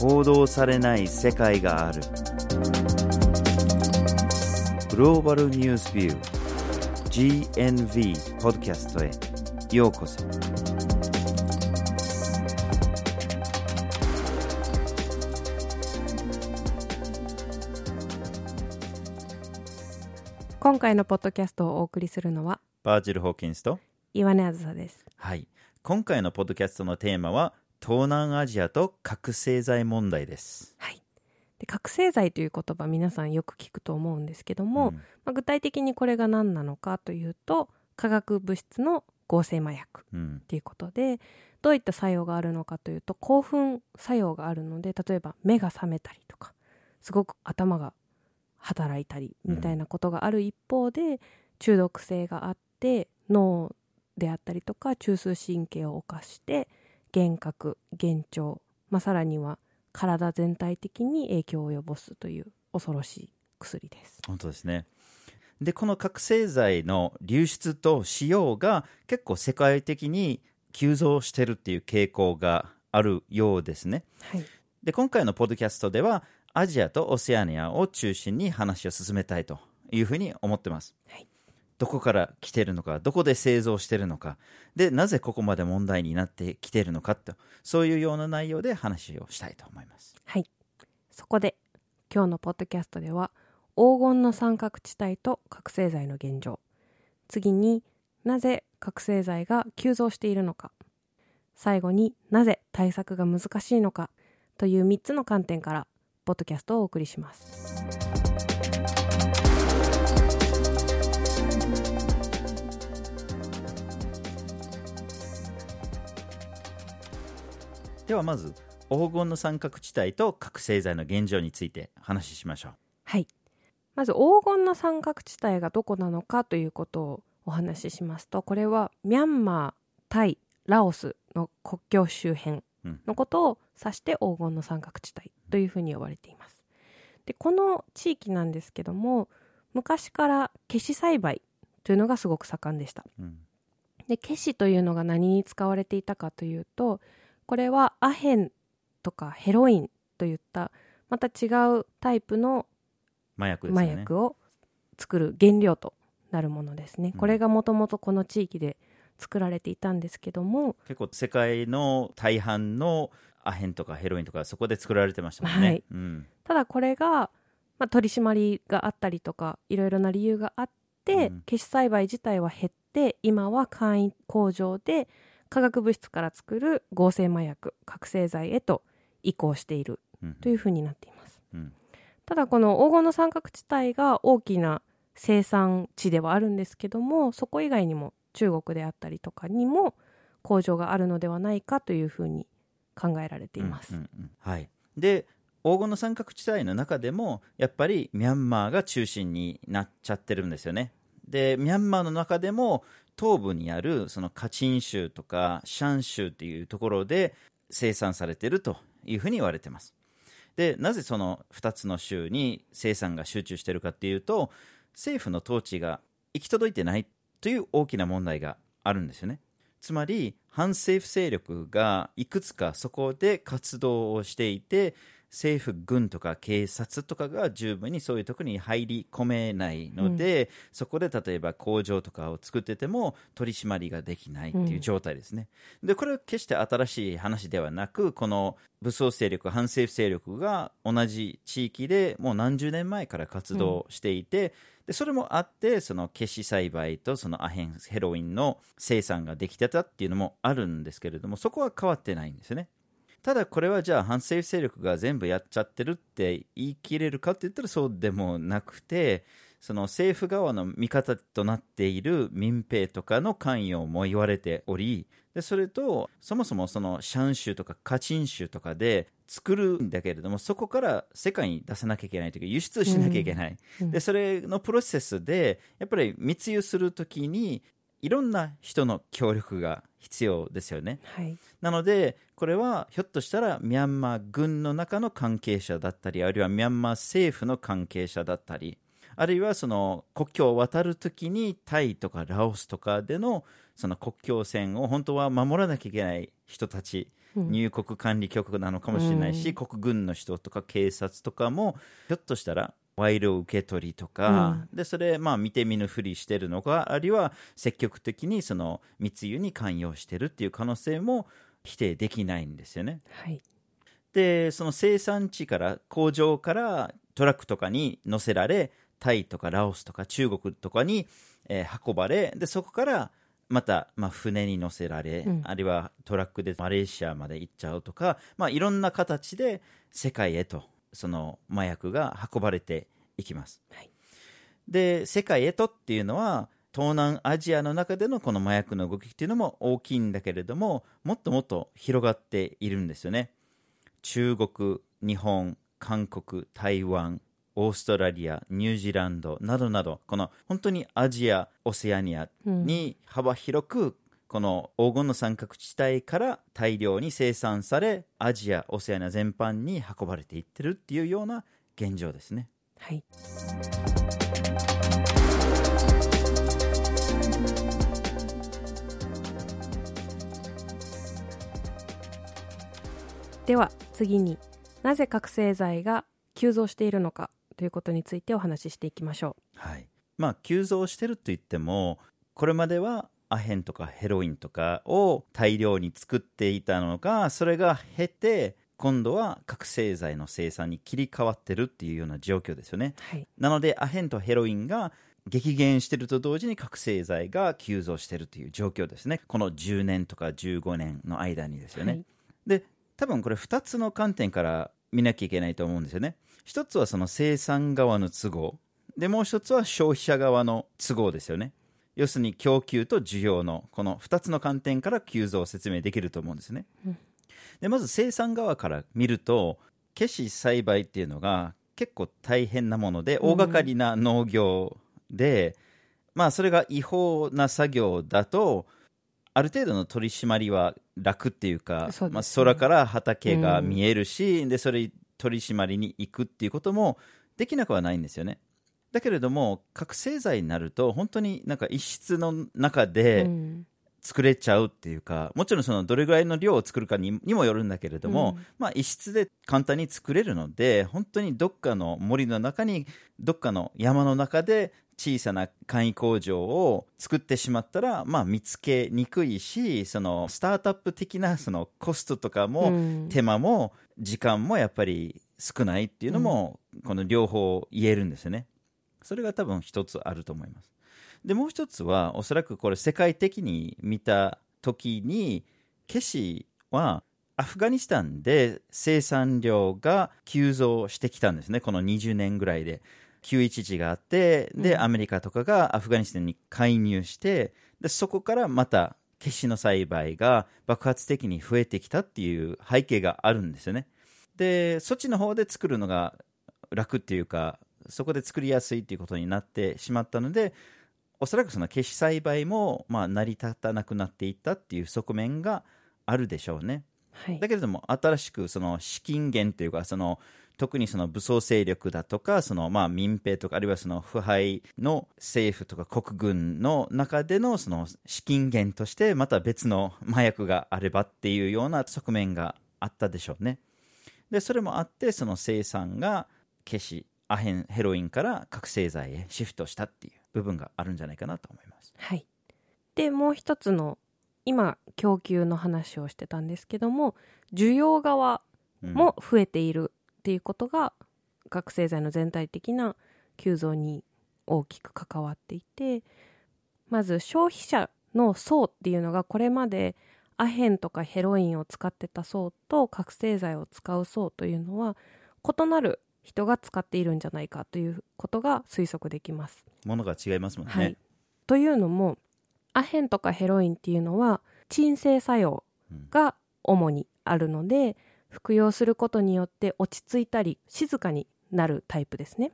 報道されない世界がある。グローバルニュースビュー GNV ポッドキャストへ。ようこそ。今回のポッドキャストをお送りするのはバージル・ホーキンスと岩根あずさです。はい。今回のポッドキャストのテーマは東南アジアと覚醒剤問題です。はい。で覚醒剤という言葉皆さんよく聞くと思うんですけども、うん。まあ、具体的にこれが何なのかというと化学物質の合成麻薬うん。っていうことでどういった作用があるのかというと興奮作用があるので例えば目が覚めたりとかすごく頭が働いたりみたいなことがある一方で、中毒性があって脳であったりとか中枢神経を侵して幻覚幻聴、まあ、さらには体全体的に影響を及ぼすという恐ろしい薬です。本当ですね。でこの覚醒剤の流出と使用が結構世界的に急増してるっていう傾向があるようですね。はい、で今回のポッドキャストではアジアとオセアニアを中心に話を進めたいというふうに思ってます、はいどこから来てるのかどこで製造してるのか。でなぜここまで問題になってきてるのかとそういうような内容で話をしたいと思います。はい、そこで今日のポッドキャストでは黄金の三角地帯と覚醒剤の現状。次になぜ覚醒剤が急増しているのか。最後になぜ対策が難しいのかという3つの観点からポッドキャストをお送りします。ではまず黄金の三角地帯と覚醒剤の現状について話ししましょう。はい。まず黄金の三角地帯がどこなのかということをお話ししますとこれはミャンマータイラオスの国境周辺のことを指して黄金の三角地帯というふうに呼ばれています。でこの地域なんですけども昔からケシ栽培というのがすごく盛んでした。うん。でケシというのが何に使われていたかというとこれはアヘンとかヘロインといったまた違うタイプの麻薬ですよね。麻薬を作る原料となるものですね、うん。これがもともとこの地域で作られていたんですけども。結構世界の大半のアヘンとかヘロインとかそこで作られてましたもんね、はい。うん。ただこれが、まあ、取り締まりがあったりとかいろいろな理由があって、うん。ケシ栽培自体は減って今は簡易工場で化学物質から作る合成麻薬覚醒剤へと移行しているうん。というふうになっています。うん。ただこの黄金の三角地帯が大きな生産地ではあるんですけどもそこ以外にも中国であったりとかにも工場があるのではないかというふうに考えられています、うんうんうん。はい、で黄金の三角地帯の中でもやっぱりミャンマーが中心になっちゃってるんですよね。でミャンマーの中でも東部にあるそのカチン州とかシャン州っていうところで生産されてるというふうに言われてます。でなぜその2つの州に生産が集中してるかっていうと政府の統治が行き届いてないという大きな問題があるんですよね。つまり反政府勢力がいくつかそこで活動をしていて政府軍とか警察とかが十分にそういうところに入り込めないので、そこで例えば工場とかを作ってても取り締まりができないっていう状態ですね、でこれは決して新しい話ではなくこの武装勢力反政府勢力が同じ地域でもう何十年前から活動していて、でそれもあってそのケシ栽培とそのアヘンヘロインの生産ができてたっていうのもあるんですけれどもそこは変わってないんですよねただこれはじゃあ反政府勢力が全部やっちゃってるって言い切れるかって言ったらそうでもなくてその政府側の味方となっている民兵とかの関与も言われておりでそれとそもそもそのシャン州とかカチン州とかで作るんだけれどもそこから世界に出さなきゃいけないというか輸出しなきゃいけない、うん。でそれのプロセスでやっぱり密輸するときにいろんな人の協力が必要ですよね。はい。なのでこれはひょっとしたらミャンマー軍の中の関係者だったりあるいはミャンマー政府の関係者だったりあるいはその国境を渡るときにタイとかラオスとかでのその国境線を本当は守らなきゃいけない人たち、うん。入国管理局なのかもしれないし、うん。国軍の人とか警察とかもひょっとしたら賄賂受け取りとか、でそれまあ見て見ぬふりしてるのかあるいは積極的にその密輸に関与してるっていう可能性も否定できないんですよね。はい。でその生産地から工場からトラックとかに乗せられタイとかラオスとか中国とかに、えー運ばれでそこからまた、まあ、船に乗せられ、うん。あるいはトラックでマレーシアまで行っちゃうとか、まあ、いろんな形で世界へとその麻薬が運ばれていきます。はい。で世界へとっていうのは東南アジアの中でのこの麻薬の動きっていうのも大きいんだけれどももっともっと広がっているんですよね。中国日本韓国台湾オーストラリアニュージーランドなどなどこの本当にアジアオセアニアに幅広くこの黄金の三角地帯から大量に生産されアジアオセアニア全般に運ばれていってるっていうような現状ですね。はい。では次になぜ覚醒剤が急増しているのかということについてお話ししていきましょはい。まあ急増してると言ってもこれまではアヘンとかヘロインとかを大量に作っていたのがそれが減って今度は覚醒剤の生産に切り替わってるっていうような状況ですよね。うはい。なのでアヘンとヘロインが激減してると同時に覚醒剤が急増してるという状況ですね。この10年とか15年の間にですよね、はい。で多分これ2つの観点から見なきゃいけないと思うんですよね。一つはその生産側の都合。でもう一つは消費者側の都合ですよね要するに供給と需要のこの2つの観点から急増を説明できると思うんですね、うんでまず生産側から見るとケシ栽培っていうのが結構大変なもので大掛かりな農業で、まあそれが違法な作業だとある程度の取り締まりは楽っていうかね。まあ、空から畑が見えるし、でそれ取り締まりに行くっていうこともできなくはないんですよねだけれども覚醒剤になると本当になんか一室の中でうん。作れちゃうっていうか、もちろんそのどれぐらいの量を作るかににもよるんだけれども、うん。まあ一室で簡単に作れるので本当にどっかの森の中にどっかの山の中で小さな簡易工場を作ってしまったら、まあ、見つけにくいしそのスタートアップ的なそのコストとかも、うん。手間も時間もやっぱり少ないっていうのも、この両方言えるんですよねそれが多分一つあると思います。でもう一つはおそらくこれ世界的に見た時にケシはアフガニスタンで生産量が急増してきたんですね。この20年ぐらいで。911があってで、うん。アメリカとかがアフガニスタンに介入してでそこからまたケシの栽培が爆発的に増えてきたっていう背景があるんですよね。でそっちの方で作るのが楽っていうかそこで作りやすいっていうことになってしまったのでおそらくその消し栽培もまあ成り立たなくなっていったっていう側面があるでしょうね。はい。だけれども新しくその資金源というかその特にその武装勢力だとかそのまあ民兵とかあるいはその腐敗の政府とか国軍の中でのその資金源としてまた別の麻薬があればっていうような側面があったでしょうね。でそれもあってその生産が消しアヘンヘロインから覚醒剤へシフトしたっていう部分があるんじゃないかなと思います。はい、でもう一つの今供給の話をしてたんですけども需要側も増えているっていうことが、覚醒剤の全体的な急増に大きく関わっていてまず消費者の層っていうのがこれまでアヘンとかヘロインを使ってた層と覚醒剤を使う層というのは異なる人が使っているんじゃないかということが推測できます。ものが違いますもんね、はい、というのもアヘンとかヘロインっていうのは鎮静作用が主にあるので、服用することによって落ち着いたり静かになるタイプですね。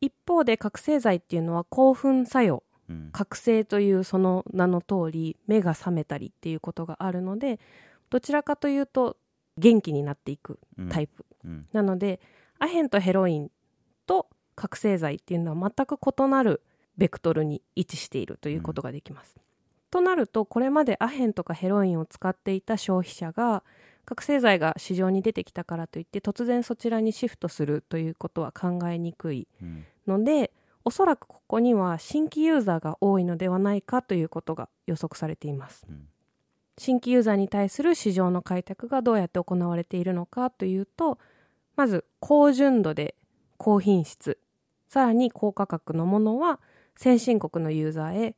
一方で覚醒剤っていうのは興奮作用うん。覚醒というその名の通り目が覚めたりっていうことがあるのでどちらかというと元気になっていくうん。タイプ、うん。なのでアヘンとヘロインと覚醒剤っていうのは全く異なるベクトルに位置しているということができます。となるとこれまでアヘンとかヘロインを使っていた消費者が覚醒剤が市場に出てきたからといって突然そちらにシフトするということは考えにくいうん。のでおそらくここには新規ユーザーが多いのではないかということが予測されています。うん。新規ユーザーに対する市場の開拓がどうやって行われているのかというとまず高純度で高品質。さらに高価格のものは先進国のユーザーへ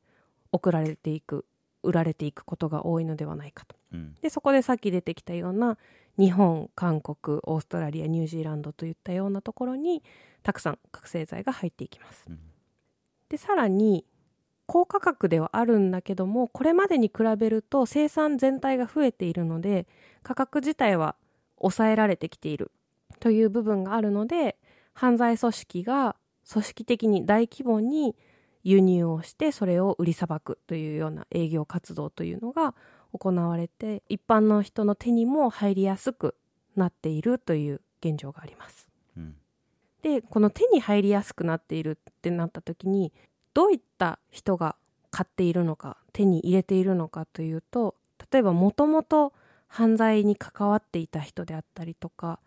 送られていく売られていくことが多いのではないかと。うん。でそこでさっき出てきたような日本韓国オーストラリアニュージーランドといったようなところにたくさん覚醒剤が入っていきます。うん。でさらに高価格ではあるんだけどもこれまでに比べると生産全体が増えているので価格自体は抑えられてきているという部分があるので犯罪組織が組織的に大規模に輸入をしてそれを売りさばくというような営業活動というのが行われて一般の人の手にも入りやすくなっているという現状があります。うんでこの手に入りやすくなっているってなった時にどういった人が買っているのか手に入れているのかというと例えばもともと犯罪に関わっていた人であったりとか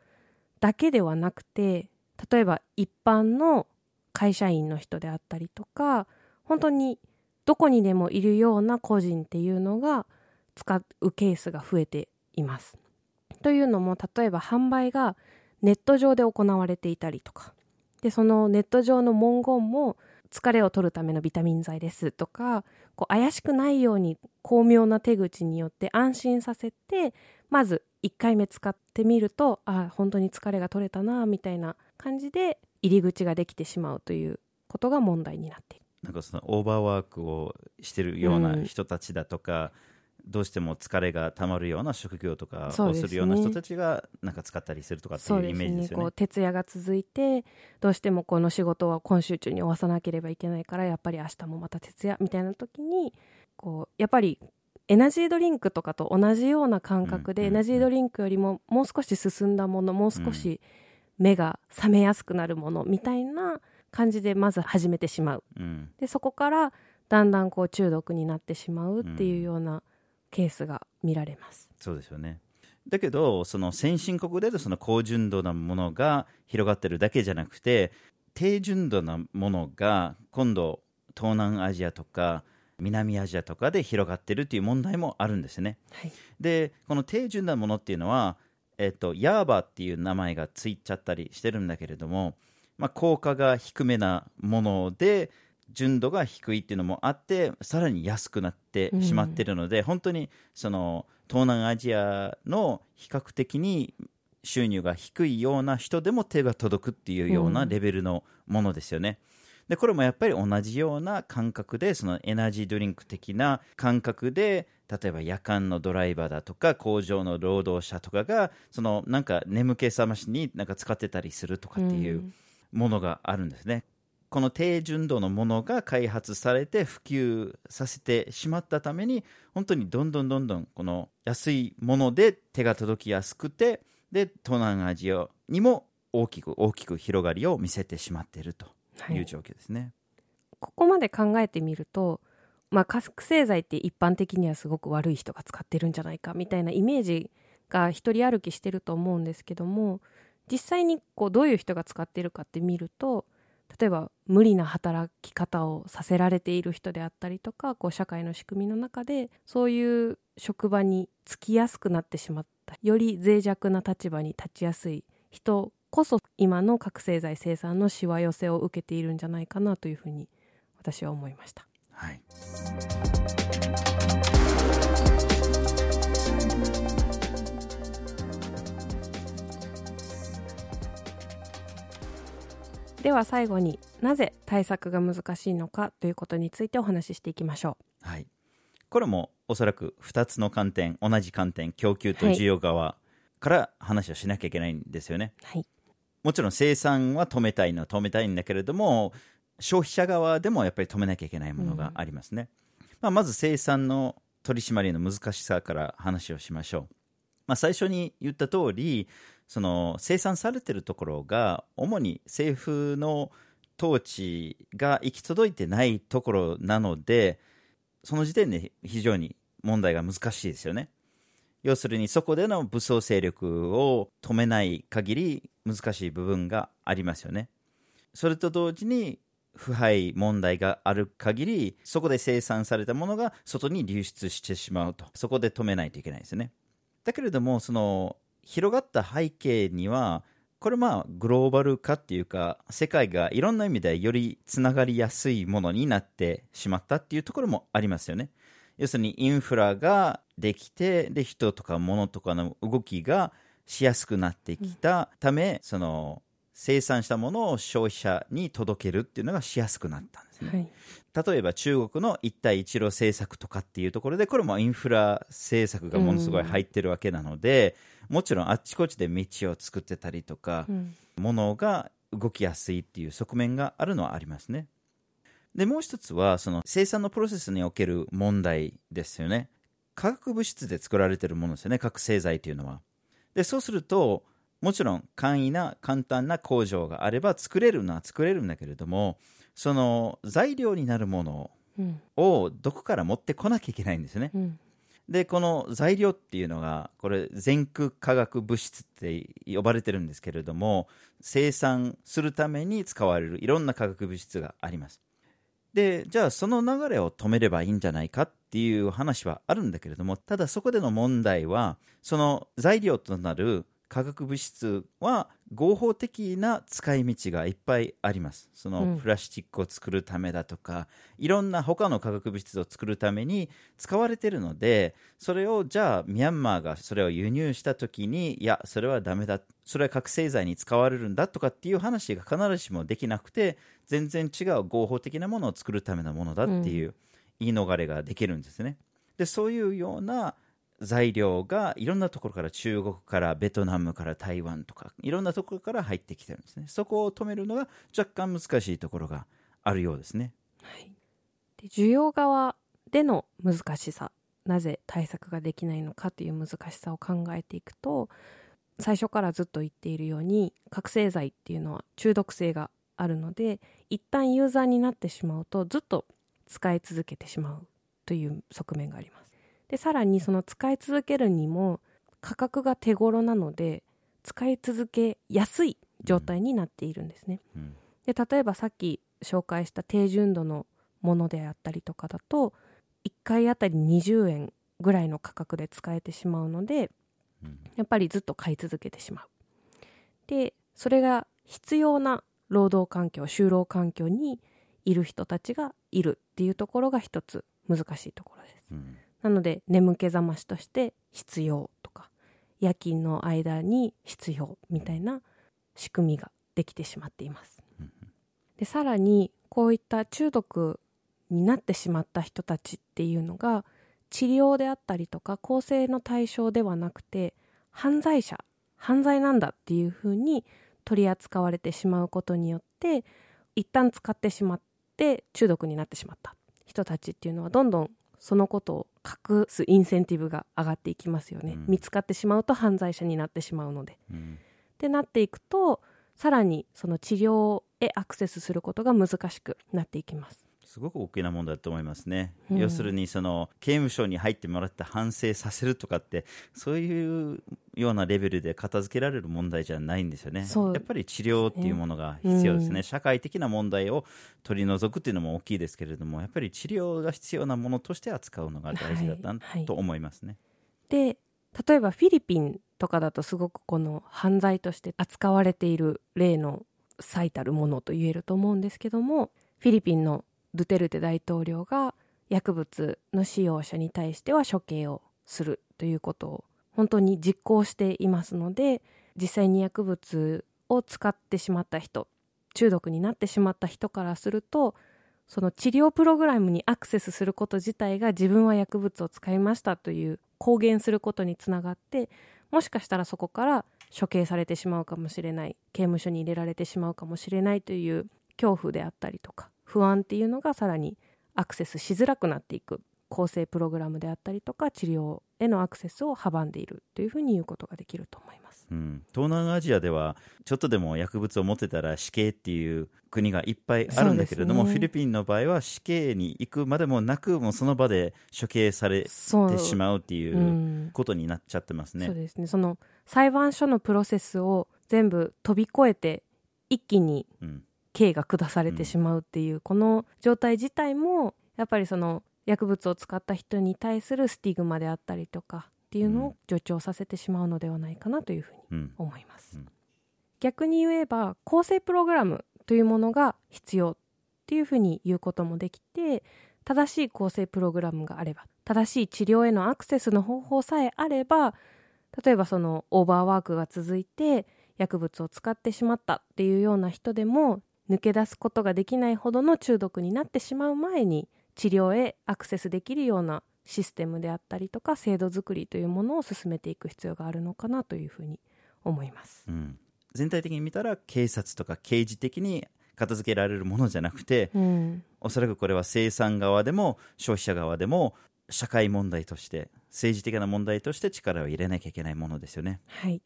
だけではなくて例えば一般の会社員の人であったりとか本当にどこにでもいるような個人っていうのが使うケースが増えています。というのも例えば販売がネット上で行われていたりとかでそのネット上の文言も疲れを取るためのビタミン剤ですとかこう怪しくないように巧妙な手口によって安心させてまず1回目使ってみるとあ本当に疲れが取れたなみたいな感じで入り口ができてしまうということが問題になっている。なんかそのオーバーワークをしてるような人たちだとか、どうしても疲れがたまるような職業とかをするような人たちがなんか使ったりするとかっていうイメージですよね。ね。徹夜が続いてどうしてもこの仕事は今週中に終わさなければいけないからやっぱり明日もまた徹夜みたいな時にこうやっぱりエナジードリンクとかと同じような感覚で、エナジードリンクよりももう少し進んだものもう少し目が覚めやすくなるものみたいな感じでまず始めてしまう。うん。でそこからだんだんこう中毒になってしまうっていうようなケースが見られます。そうですよね。だけど、その先進国でのその高純度なものが広がってるだけじゃなくて、低純度なものが今度、東南アジアとか南アジアとかで広がってるっていう問題もあるんですね。はいで、この低純度なものっていうのは、えっと、ヤーバっていう名前がついちゃったりしてるんだけれども、まあ、効果が低めなもので、純度が低いっていうのもあって、さらに安くなってしまってるので、本当にその東南アジアの比較的に収入が低いような人でも手が届くっていうようなレベルのものですよね。でこれもやっぱり同じような感覚でそのエナジードリンク的な感覚で例えば夜間のドライバーだとか工場の労働者とかがそのなんか眠気覚ましになんか使ってたりするとかっていううんものがあるんですね。この低純度のものが開発されて普及させてしまったために本当にどんどんどんどんこの安いもので手が届きやすくてで東南アジアにも大きく大きく広がりを見せてしまっているとはいいう状況ですね。ここまで考えてみると、まあ、覚醒剤って一般的にはすごく悪い人が使ってるんじゃないかみたいなイメージが一人歩きしてると思うんですけども実際にこうどういう人が使ってるかって見ると例えば無理な働き方をさせられている人であったりとかこう社会の仕組みの中でそういう職場に就きやすくなってしまったより脆弱な立場に立ちやすい人こそ今の覚醒剤生産のしわ寄せを受けているんじゃないかなというふうに私は思いました。はい、では最後になぜ対策が難しいのかということについてお話ししていきましょはい、これもおそらく2つの観点同じ観点供給と需要側から話をしなきゃいけないんですよね。う。はい、もちろん生産は止めたいのは止めたいんだけれども消費者側でもやっぱり止めなきゃいけないものがありますね、まあ、まず生産の取り締まりの難しさから話をしましょう、まあ、最初に言った通りその生産されてるところが主に政府の統治が行き届いてないところなのでその時点で非常に問題が難しいですよね。要するにそこでの武装勢力を止めない限り難しい部分がありますよね。それと同時に腐敗問題がある限りそこで生産されたものが外に流出してしまうと。そこで止めないといけないですよね。だけれどもその広がった背景にはこれまあグローバル化っていうか世界がいろんな意味でよりつながりやすいものになってしまったっていうところもありますよね。要するにインフラができてで人とか物とかの動きがしやすくなってきたため、その生産したものを消費者に届けるっていうのがしやすくなったんですね、はい、例えば中国の一帯一路政策とかっていうところでこれもインフラ政策がものすごい入ってるわけなので、もちろんあっちこっちで道を作ってたりとか、うん物が動きやすいっていう側面があるのはありますね。でもう一つはその生産のプロセスにおける問題ですよね。化学物質で作られてるものですよね覚醒剤というのは。でそうするともちろん簡易な簡単な工場があれば作れるのは作れるんだけれどもその材料になるものうん。をどこから持ってこなきゃいけないんですね。うん。でこの材料っていうのがこれ全空化学物質って呼ばれてるんですけれども生産するために使われるいろんな化学物質があります。でじゃあその流れを止めればいいんじゃないかっていう話はあるんだけれどもただそこでの問題はその材料となる化学物質は合法的な使い道がいっぱいあります。そのうん。プラスチックを作るためだとか、いろんな他の化学物質を作るために使われてるのでそれをじゃあミャンマーがそれを輸入した時にいやそれはダメだそれは覚醒剤に使われるんだとかっていう話が必ずしもできなくて全然違う合法的なものを作るためのものだっていう言い逃れができるんですね。でそういうような材料がいろんなところから中国からベトナムから台湾とかいろんなところから入ってきてるんですね。そこを止めるのが若干難しいところがあるようですね。はい、で需要側での難しさなぜ対策ができないのかという難しさを考えていくと最初からずっと言っているように覚醒剤っていうのは中毒性があるので一旦ユーザーになってしまうとずっと使い続けてしまうという側面があります。でさらにその使い続けるにも価格が手頃なので使い続けやすい状態になっているんですね、うん。で例えばさっき紹介した低純度のものであったりとかだと1回あたり20円ぐらいの価格で使えてしまうのでうん。やっぱりずっと買い続けてしまう。でそれが必要な労働環境就労環境にいる人たちがいるっていうところが一つ難しいところです。うんなので眠気覚ましとして必要とか夜勤の間に必要みたいな仕組みができてしまっています。うんでさらにこういった中毒になってしまった人たちっていうのが治療であったりとか更生の対象ではなくて犯罪者犯罪なんだっていうふうに取り扱われてしまうことによって一旦使ってしまって中毒になってしまった人たちっていうのはどんどんそのことを隠すインセンティブが上がっていきますよね、うん。見つかってしまうと犯罪者になってしまうので。うん。ってなっていくとさらにその治療へアクセスすることが難しくなっていきます。すごく大きな問題だと思いますね、うん。要するにその刑務所に入ってもらって反省させるとかってそういうようなレベルで片付けられる問題じゃないんですよね。やっぱり治療っていうものが必要ですね、うん社会的な問題を取り除くっていうのも大きいですけれどもやっぱり治療が必要なものとして扱うのが大事だったはいはい。と思いますね、で例えばフィリピンとかだとすごくこの犯罪として扱われている例の最たるものと言えると思うんですけどもフィリピンのドゥテルテ大統領が薬物の使用者に対しては処刑をするということを本当に実行していますので実際に薬物を使ってしまった人中毒になってしまった人からするとその治療プログラムにアクセスすること自体が自分は薬物を使いましたという公言することにつながってもしかしたらそこから処刑されてしまうかもしれない刑務所に入れられてしまうかもしれないという恐怖であったりとか不安っていうのがさらにアクセスしづらくなっていく構成プログラムであったりとか治療へのアクセスを阻んでいるというふうに言うことができると思います。うん、東南アジアではちょっとでも薬物を持ってたら死刑っていう国がいっぱいあるんだけれども、ねフィリピンの場合は死刑に行くまでもなくもうその場で処刑されそうてしまうっていううんことになっちゃってますね。そうですねその裁判所のプロセスを全部飛び越えて一気にうん刑が下されてしまうっていう、この状態自体もやっぱりその薬物を使った人に対するスティグマであったりとかっていうのを助長させてしまうのではないかなというふうにうん。思います、うん。逆に言えば構成プログラムというものが必要っていうふうに言うこともできて正しい構成プログラムがあれば正しい治療へのアクセスの方法さえあれば例えばそのオーバーワークが続いて薬物を使ってしまったっていうような人でも抜け出すことができないほどの中毒になってしまう前に治療へアクセスできるようなシステムであったりとか制度作りというものを進めていく必要があるのかなというふうに思います。うん全体的に見たら警察とか刑事的に片付けられるものじゃなくてうん、おそらくこれは生産側でも消費者側でも社会問題として政治的な問題として力を入れなきゃいけないものですよね。はい。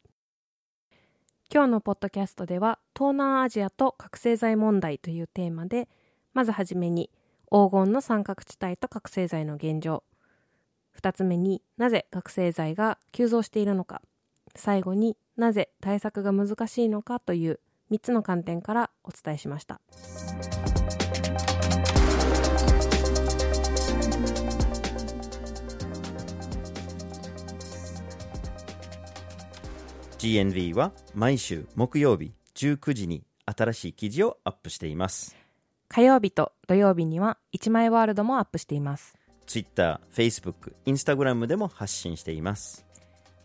今日のポッドキャストでは東南アジアと覚醒剤問題というテーマでまずはじめに黄金の三角地帯と覚醒剤の現状2つ目になぜ覚醒剤が急増しているのか最後になぜ対策が難しいのかという3つの観点からお伝えしました。GNV は毎週木曜日19時に新しい記事をアップしています。火曜日と土曜日には1枚ワールドもアップしています。Twitter、Facebook、Instagram でも発信しています。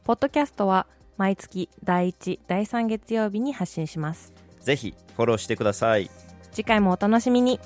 ポッドキャストは毎月第1、第3月曜日に発信します。ぜひフォローしてください。次回もお楽しみに。